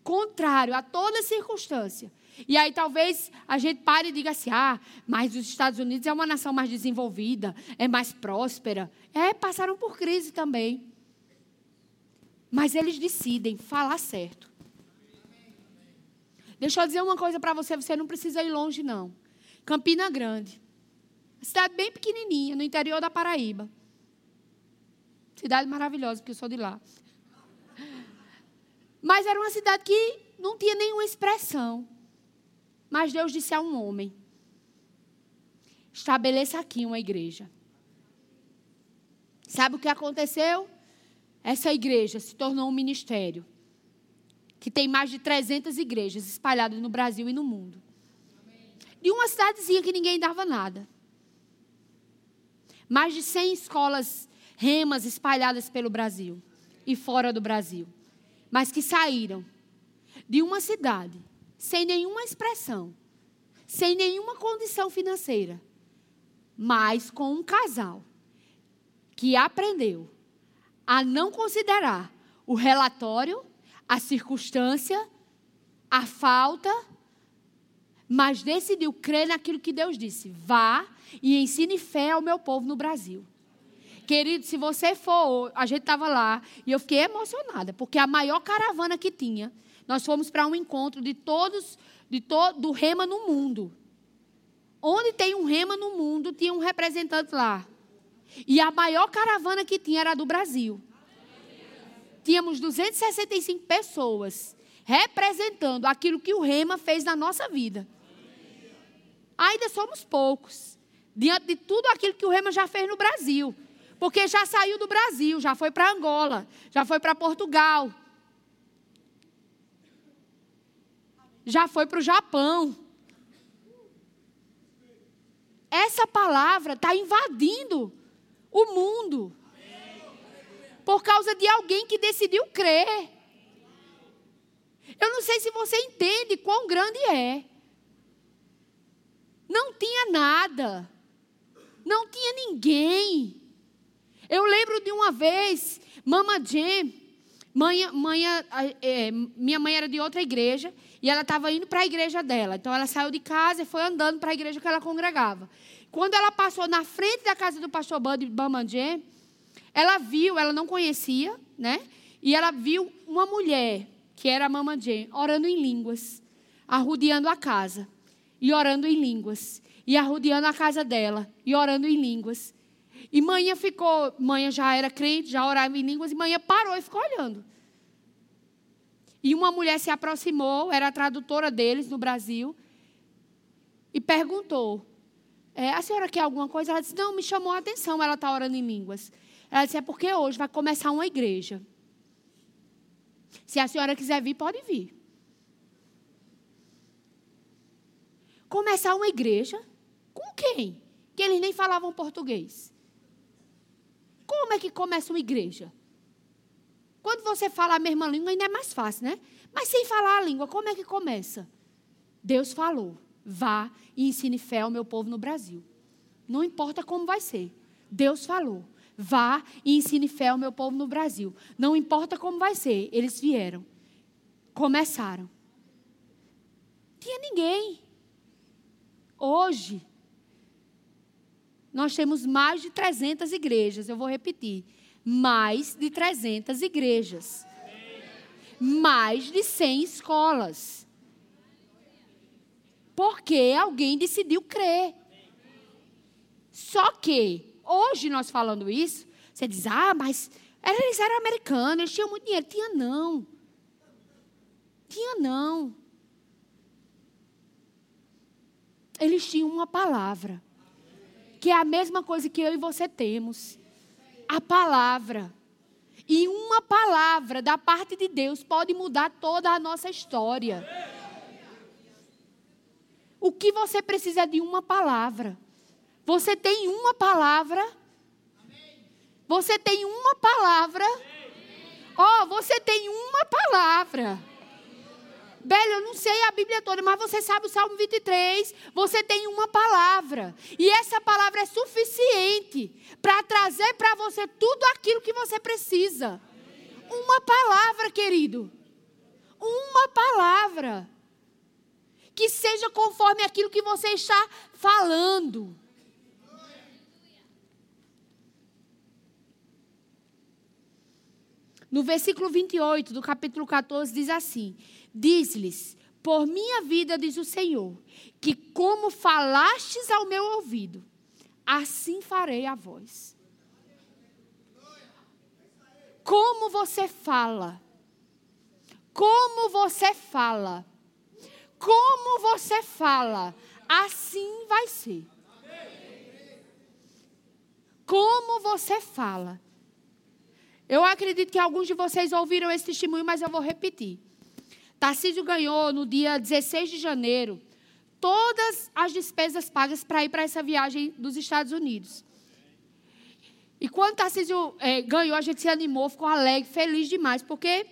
Contrário a toda circunstância. E aí talvez a gente pare e diga assim: ah, mas os Estados Unidos é uma nação mais desenvolvida, é mais próspera. É, passaram por crise também. Mas eles decidem falar certo. Deixa eu dizer uma coisa para você, você não precisa ir longe, não. Campina Grande. Cidade bem pequenininha, no interior da Paraíba. Cidade maravilhosa, porque eu sou de lá. Mas era uma cidade que não tinha nenhuma expressão. Mas Deus disse a um homem: estabeleça aqui uma igreja. Sabe o que aconteceu? Essa igreja se tornou um ministério que tem mais de 300 igrejas espalhadas no Brasil e no mundo. De uma cidadezinha que ninguém dava nada. Mais de 100 escolas remas espalhadas pelo Brasil e fora do Brasil. Mas que saíram de uma cidade sem nenhuma expressão, sem nenhuma condição financeira, mas com um casal que aprendeu a não considerar o relatório a circunstância, a falta, mas decidiu crer naquilo que Deus disse: vá e ensine fé ao meu povo no Brasil. Querido, se você for, a gente estava lá e eu fiquei emocionada, porque a maior caravana que tinha, nós fomos para um encontro de todos, de todo, do rema no mundo. Onde tem um rema no mundo, tinha um representante lá. E a maior caravana que tinha era do Brasil tínhamos 265 pessoas representando aquilo que o Rema fez na nossa vida. Ainda somos poucos, diante de tudo aquilo que o Rema já fez no Brasil. Porque já saiu do Brasil, já foi para Angola, já foi para Portugal, já foi para o Japão. Essa palavra está invadindo o mundo por causa de alguém que decidiu crer. Eu não sei se você entende quão grande é. Não tinha nada. Não tinha ninguém. Eu lembro de uma vez, Mama Jem, mãe, mãe, é, minha mãe era de outra igreja e ela estava indo para a igreja dela. Então ela saiu de casa e foi andando para a igreja que ela congregava. Quando ela passou na frente da casa do pastor Bud Jem, ela viu, ela não conhecia, né? E ela viu uma mulher, que era a Mama Jane, orando em línguas, arrodeando a casa. e orando em línguas. E arrodeando a casa dela e orando em línguas. E manhã ficou, manhã já era crente, já orava em línguas, e manhã parou e ficou olhando. E uma mulher se aproximou, era a tradutora deles no Brasil, e perguntou: é, A senhora quer alguma coisa? Ela disse: Não, me chamou a atenção, ela está orando em línguas. Ela disse: É porque hoje vai começar uma igreja. Se a senhora quiser vir, pode vir. Começar uma igreja? Com quem? Que eles nem falavam português. Como é que começa uma igreja? Quando você fala a mesma língua, ainda é mais fácil, né? Mas sem falar a língua, como é que começa? Deus falou: vá e ensine fé ao meu povo no Brasil. Não importa como vai ser. Deus falou: vá e ensine fé ao meu povo no Brasil. Não importa como vai ser. Eles vieram. Começaram. Tinha ninguém. Hoje, nós temos mais de 300 igrejas. Eu vou repetir mais de 300 igrejas, mais de 100 escolas. Porque alguém decidiu crer. Só que, hoje nós falando isso, você diz, ah, mas eles eram americanos, eles tinham muito dinheiro. Tinha não. Tinha não. Eles tinham uma palavra, que é a mesma coisa que eu e você temos a palavra. E uma palavra da parte de Deus pode mudar toda a nossa história. O que você precisa é de uma palavra. Você tem uma palavra. Você tem uma palavra. Ó, oh, você tem uma palavra. Bela, eu não sei a Bíblia toda, mas você sabe o Salmo 23. Você tem uma palavra. E essa palavra é suficiente para trazer para você tudo aquilo que você precisa. Uma palavra, querido. Uma palavra. Que seja conforme aquilo que você está falando. No versículo 28 do capítulo 14 diz assim: Diz-lhes: Por minha vida, diz o Senhor, que como falastes ao meu ouvido, assim farei a vós. Como você fala, como você fala, como você fala, assim vai ser. Como você fala. Eu acredito que alguns de vocês ouviram esse testemunho, mas eu vou repetir. Tarcísio ganhou no dia 16 de janeiro todas as despesas pagas para ir para essa viagem dos Estados Unidos. E quando Tarcísio é, ganhou, a gente se animou, ficou alegre, feliz demais, porque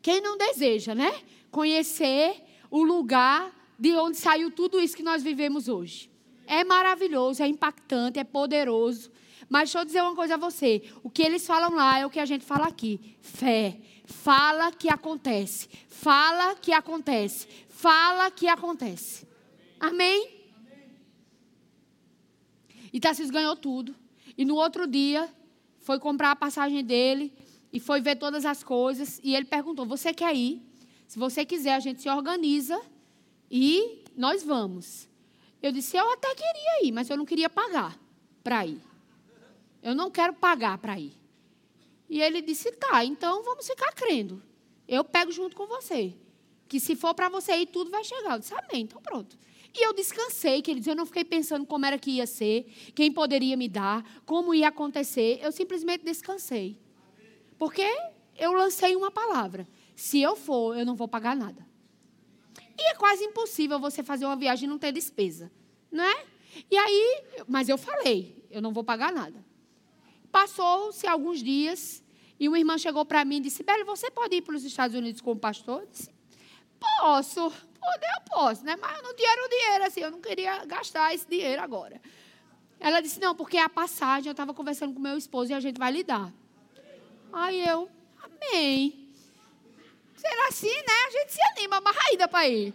quem não deseja, né? Conhecer o lugar de onde saiu tudo isso que nós vivemos hoje. É maravilhoso, é impactante, é poderoso. Mas deixa eu dizer uma coisa a você: o que eles falam lá é o que a gente fala aqui: fé. Fala que acontece. Fala que acontece. Fala que acontece. Amém? E Tarcísio ganhou tudo. E no outro dia, foi comprar a passagem dele e foi ver todas as coisas. E ele perguntou: Você quer ir? Se você quiser, a gente se organiza e nós vamos. Eu disse: Eu até queria ir, mas eu não queria pagar para ir. Eu não quero pagar para ir. E ele disse: tá, então vamos ficar crendo. Eu pego junto com você. Que se for para você ir, tudo vai chegar. Eu disse: amém, então pronto. E eu descansei, queridos. Eu não fiquei pensando como era que ia ser, quem poderia me dar, como ia acontecer. Eu simplesmente descansei. Porque eu lancei uma palavra. Se eu for, eu não vou pagar nada. E é quase impossível você fazer uma viagem e não ter despesa. Não é? E aí, mas eu falei, eu não vou pagar nada. Passou-se alguns dias e uma irmã chegou para mim e disse: Bela, você pode ir para os Estados Unidos como pastor? Eu disse: Posso, poder eu posso, né? Mas eu não tinha o dinheiro assim, eu não queria gastar esse dinheiro agora. Ela disse: Não, porque a passagem, eu estava conversando com meu esposo e a gente vai lidar. Aí eu, amém. Será assim, né? A gente se anima, mas aí dá para ir.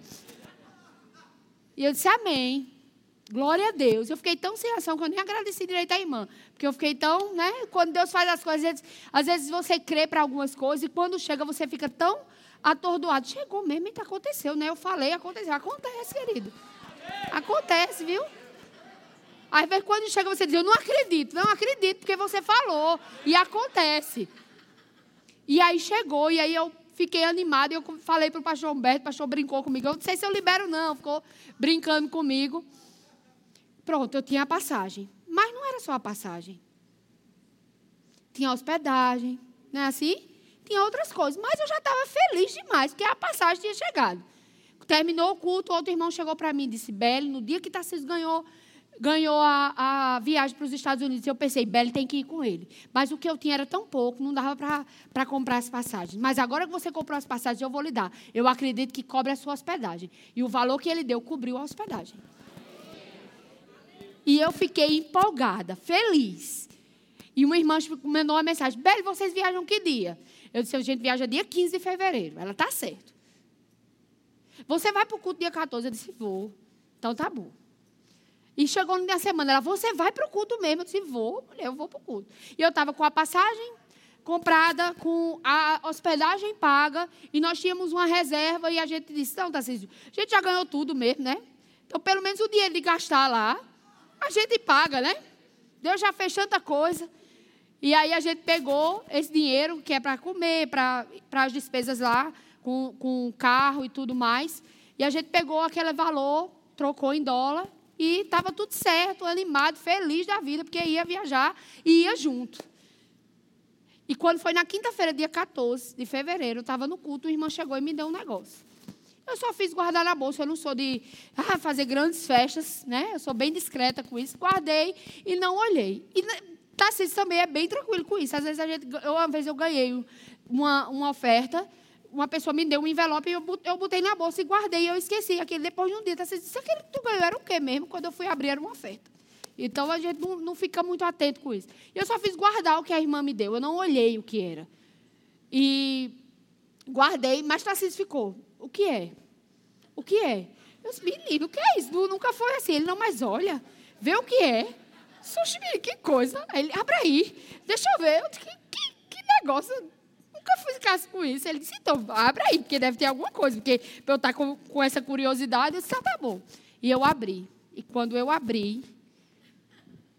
E eu disse: Amém. Glória a Deus. Eu fiquei tão sem ação que eu nem agradeci direito à irmã. Porque eu fiquei tão, né? Quando Deus faz as coisas, às vezes, às vezes você crê para algumas coisas e quando chega você fica tão atordoado. Chegou mesmo, e aconteceu, né? Eu falei, aconteceu. Acontece, querido. Acontece, viu? Às vezes, quando chega, você diz, eu não acredito. Não acredito, porque você falou. E acontece. E aí chegou, e aí eu fiquei animada. E eu falei para o pastor Humberto, o pastor brincou comigo. Eu não sei se eu libero, não. Ficou brincando comigo. Pronto, eu tinha a passagem. Mas não era só a passagem. Tinha hospedagem, não é assim? Tinha outras coisas. Mas eu já estava feliz demais, porque a passagem tinha chegado. Terminou o culto, outro irmão chegou para mim e disse: Beli, no dia que Tarcísio ganhou ganhou a, a viagem para os Estados Unidos. Eu pensei, Beli tem que ir com ele. Mas o que eu tinha era tão pouco, não dava para comprar as passagens. Mas agora que você comprou as passagens, eu vou lhe dar. Eu acredito que cobre a sua hospedagem. E o valor que ele deu cobriu a hospedagem. E eu fiquei empolgada, feliz. E uma irmã mandou uma mensagem: Beli, vocês viajam que dia? Eu disse: a gente viaja dia 15 de fevereiro. Ela está certo. Você vai para o culto dia 14? Eu disse: vou. Então tá bom. E chegou no dia da semana, ela, você vai para o culto mesmo? Eu disse, vou, mulher, eu vou para o culto. E eu estava com a passagem comprada, com a hospedagem paga, e nós tínhamos uma reserva, e a gente disse, não, Tarcísio, a gente já ganhou tudo mesmo, né? Então, pelo menos o dinheiro de gastar lá, a gente paga, né? Deus já fez tanta coisa. E aí a gente pegou esse dinheiro, que é para comer, para as despesas lá, com, com carro e tudo mais. E a gente pegou aquele valor, trocou em dólar e estava tudo certo, animado, feliz da vida, porque ia viajar e ia junto. E quando foi na quinta-feira, dia 14 de fevereiro, estava no culto, o irmão chegou e me deu um negócio. Eu só fiz guardar na bolsa, eu não sou de ah, fazer grandes festas, né? Eu sou bem discreta com isso. Guardei e não olhei. E Tarcísio também é bem tranquilo com isso. Às vezes a gente, eu, uma vez eu ganhei uma, uma oferta uma pessoa me deu um envelope e eu botei na bolsa e guardei. Eu esqueci aquele depois de um dia. Você disse, aquele que tu ganhou era o quê mesmo? Quando eu fui abrir, era uma oferta. Então, a gente não, não fica muito atento com isso. Eu só fiz guardar o que a irmã me deu. Eu não olhei o que era. E guardei, mas Tarcísio ficou. O que é? O que é? Eu disse, menino, o que é isso? Nunca foi assim. Ele, não, mas olha, vê o que é. Sushi, que coisa. Ele, abre aí, deixa eu ver. Eu disse, que, que, que negócio nunca ficasse com isso. Ele disse, então, abre aí, porque deve ter alguma coisa. Porque eu estar com, com essa curiosidade, eu disse, ah, tá bom. E eu abri. E quando eu abri,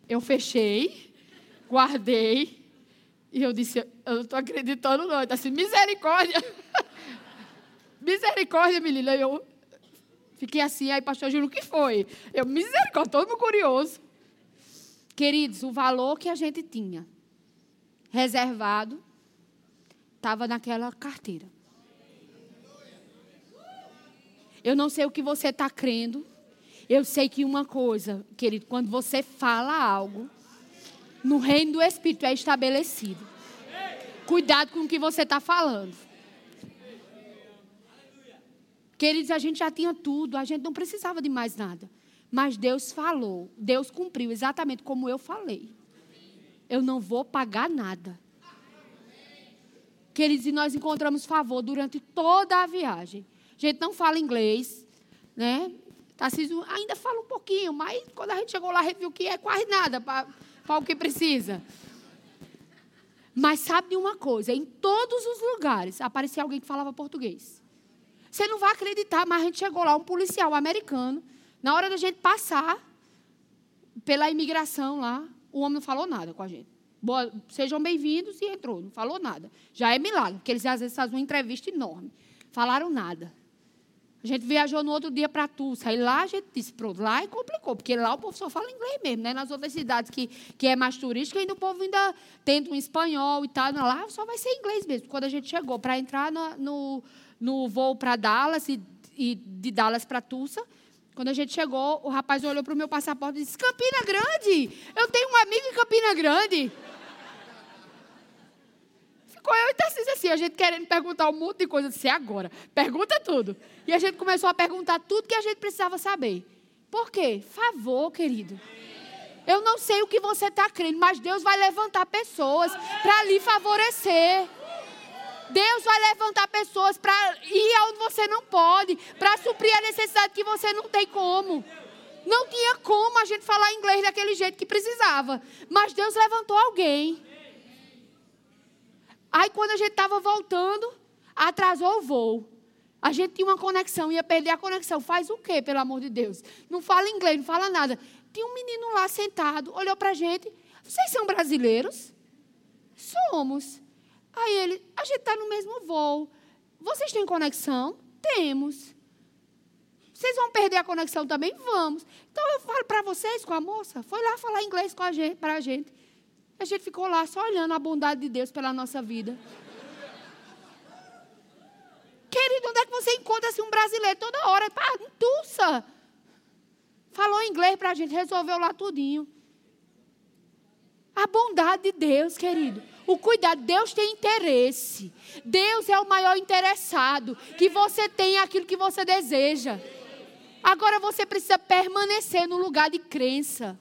eu fechei, guardei, e eu disse, eu não estou acreditando não. Ele disse, misericórdia. misericórdia, menina. Eu fiquei assim, aí pastor Júlio, o que foi? Eu, misericórdia, todo mundo curioso. Queridos, o valor que a gente tinha reservado estava naquela carteira. Eu não sei o que você está crendo. Eu sei que uma coisa, querido, quando você fala algo, no reino do Espírito é estabelecido. Cuidado com o que você está falando. Queridos, a gente já tinha tudo, a gente não precisava de mais nada. Mas Deus falou, Deus cumpriu exatamente como eu falei. Eu não vou pagar nada. Queridos, e nós encontramos favor durante toda a viagem. A gente não fala inglês, né? Tarcísio ainda fala um pouquinho, mas quando a gente chegou lá, a gente viu que é quase nada para o que precisa. Mas sabe de uma coisa? Em todos os lugares aparecia alguém que falava português. Você não vai acreditar, mas a gente chegou lá, um policial americano, na hora da gente passar pela imigração lá, o homem não falou nada com a gente. Boa, sejam bem-vindos e entrou, não falou nada. Já é milagre, porque eles às vezes fazem uma entrevista enorme. Falaram nada. A gente viajou no outro dia para Tulsa, aí lá a gente disse, pronto, lá é complicou, porque lá o povo só fala inglês mesmo, né? Nas outras cidades que, que é mais turística, ainda o povo ainda tenta um espanhol e tal, lá só vai ser inglês mesmo. Quando a gente chegou para entrar no, no, no voo para Dallas e, e de Dallas para Tulsa, quando a gente chegou, o rapaz olhou para o meu passaporte e disse, Campina Grande, eu tenho um amigo em Campina Grande. Ficou eu e Tarcísio assim, a gente querendo perguntar um monte de coisa. Eu disse, agora, pergunta tudo. E a gente começou a perguntar tudo que a gente precisava saber. Por quê? Favor, querido. Eu não sei o que você está crendo, mas Deus vai levantar pessoas para lhe favorecer. Deus vai levantar pessoas para ir aonde você não pode, para suprir a necessidade que você não tem como. Não tinha como a gente falar inglês daquele jeito que precisava, mas Deus levantou alguém. Aí quando a gente estava voltando, atrasou o voo. A gente tinha uma conexão, ia perder a conexão. Faz o quê, pelo amor de Deus? Não fala inglês, não fala nada. Tinha um menino lá sentado, olhou para a gente. Vocês são brasileiros? Somos. Aí ele, a gente está no mesmo voo. Vocês têm conexão? Temos. Vocês vão perder a conexão também? Vamos. Então eu falo para vocês com a moça. Foi lá falar inglês com a gente, para a gente. A gente ficou lá só olhando a bondade de Deus pela nossa vida. Querido, onde é que você encontra assim, um brasileiro toda hora? Pá, tussa. Falou inglês para a gente, resolveu lá tudinho. A bondade de Deus, querido. O cuidado, Deus tem interesse. Deus é o maior interessado. Que você tenha aquilo que você deseja. Agora você precisa permanecer no lugar de crença.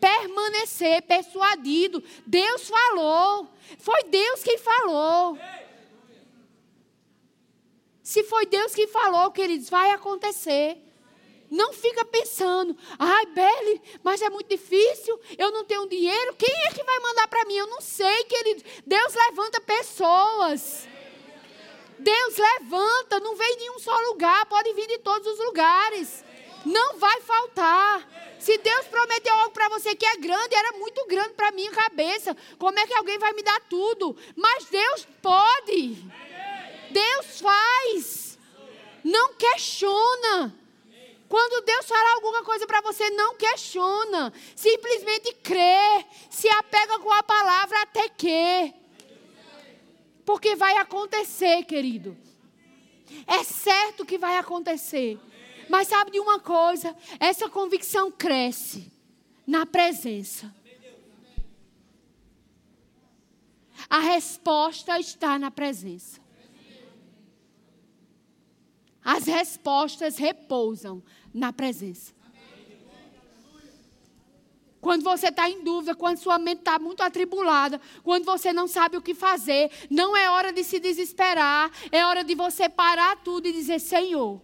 Permanecer persuadido. Deus falou. Foi Deus quem falou. Se foi Deus quem falou, queridos, vai acontecer. Não fica pensando, ai, Beli, mas é muito difícil, eu não tenho dinheiro, quem é que vai mandar para mim? Eu não sei, querido. Deus levanta pessoas. Deus levanta, não vem de um só lugar, pode vir de todos os lugares. Não vai faltar. Se Deus prometeu algo para você que é grande, era muito grande para minha cabeça. Como é que alguém vai me dar tudo? Mas Deus pode. Deus faz. Não questiona. Quando Deus falar alguma coisa para você, não questiona. Simplesmente crê. Se apega com a palavra até que. Porque vai acontecer, querido. É certo que vai acontecer. Mas sabe de uma coisa? Essa convicção cresce na presença. A resposta está na presença. As respostas repousam na presença. Quando você está em dúvida, quando sua mente está muito atribulada, quando você não sabe o que fazer, não é hora de se desesperar, é hora de você parar tudo e dizer: Senhor,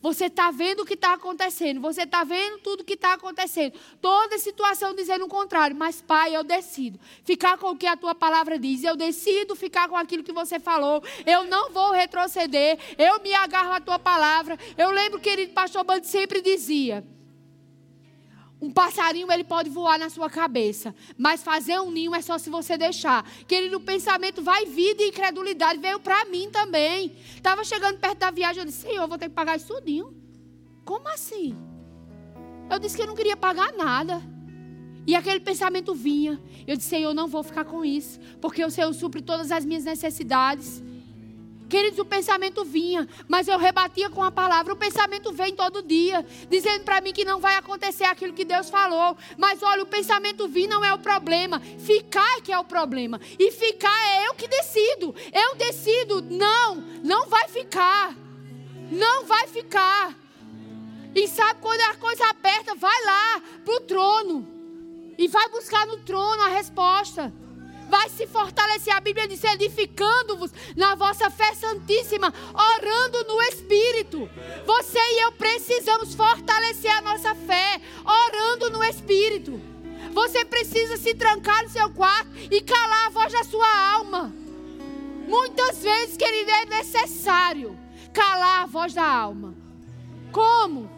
você está vendo o que está acontecendo, você está vendo tudo o que está acontecendo. Toda situação dizendo o contrário, mas Pai, eu decido ficar com o que a tua palavra diz, eu decido ficar com aquilo que você falou, eu não vou retroceder, eu me agarro à tua palavra. Eu lembro, querido pastor Bando sempre dizia. Um passarinho ele pode voar na sua cabeça, mas fazer um ninho é só se você deixar. Querido, o pensamento vai vir de incredulidade, veio para mim também. Estava chegando perto da viagem, eu disse: Senhor, vou ter que pagar isso tudinho. Como assim? Eu disse que eu não queria pagar nada. E aquele pensamento vinha. Eu disse: Senhor, eu não vou ficar com isso, porque o Senhor supre todas as minhas necessidades. Queridos, o pensamento vinha, mas eu rebatia com a palavra. O pensamento vem todo dia, dizendo para mim que não vai acontecer aquilo que Deus falou. Mas olha, o pensamento vir não é o problema, ficar é que é o problema. E ficar é eu que decido. Eu decido, não, não vai ficar. Não vai ficar. E sabe quando a coisa aperta, vai lá para o trono. E vai buscar no trono a resposta vai se fortalecer. A Bíblia diz: edificando-vos na vossa fé santíssima, orando no Espírito. Você e eu precisamos fortalecer a nossa fé, orando no Espírito. Você precisa se trancar no seu quarto e calar a voz da sua alma. Muitas vezes, querido, é necessário calar a voz da alma. Como?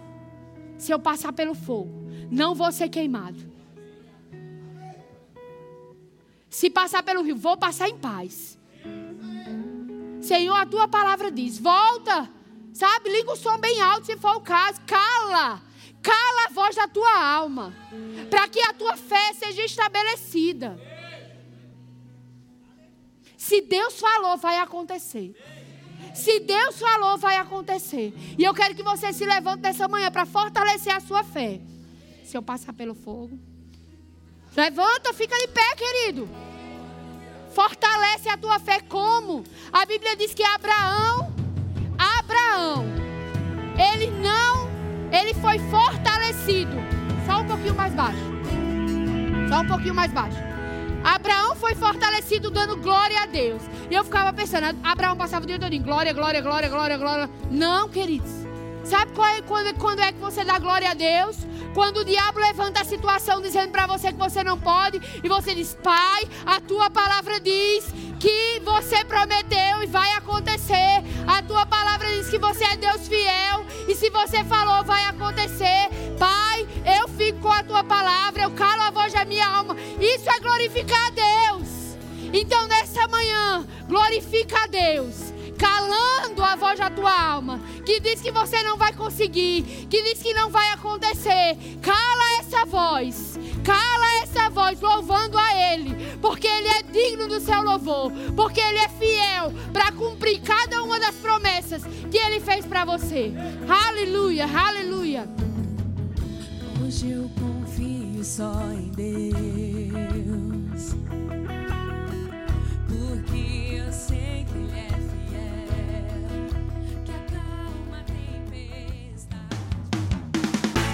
Se eu passar pelo fogo, não vou ser queimado. Se passar pelo rio, vou passar em paz. Senhor, a tua palavra diz: volta, sabe? Liga o som bem alto se for o caso. Cala, cala a voz da tua alma, para que a tua fé seja estabelecida. Se Deus falou, vai acontecer. Se Deus falou, vai acontecer. E eu quero que você se levante nessa manhã para fortalecer a sua fé. Se eu passar pelo fogo. Levanta, fica de pé, querido. Fortalece a tua fé como? A Bíblia diz que Abraão, Abraão, ele não, ele foi fortalecido. Só um pouquinho mais baixo. Só um pouquinho mais baixo. Abraão foi fortalecido dando glória a Deus. E eu ficava pensando, Abraão passava o dia todo em glória, glória, glória, glória, glória. Não, queridos. Sabe é, quando, quando é que você dá glória a Deus? Quando o diabo levanta a situação dizendo para você que você não pode, e você diz: Pai, a tua palavra diz que você prometeu e vai acontecer. A tua palavra diz que você é Deus fiel, e se você falou, vai acontecer. Pai, eu fico com a tua palavra, eu calo a voz da minha alma. Isso é glorificar a Deus. Então, nessa manhã, glorifica a Deus calando a voz da tua alma, que diz que você não vai conseguir, que diz que não vai acontecer. Cala essa voz, cala essa voz, louvando a Ele, porque Ele é digno do seu louvor, porque Ele é fiel para cumprir cada uma das promessas que Ele fez para você. Aleluia, aleluia. Hoje eu confio só em Deus.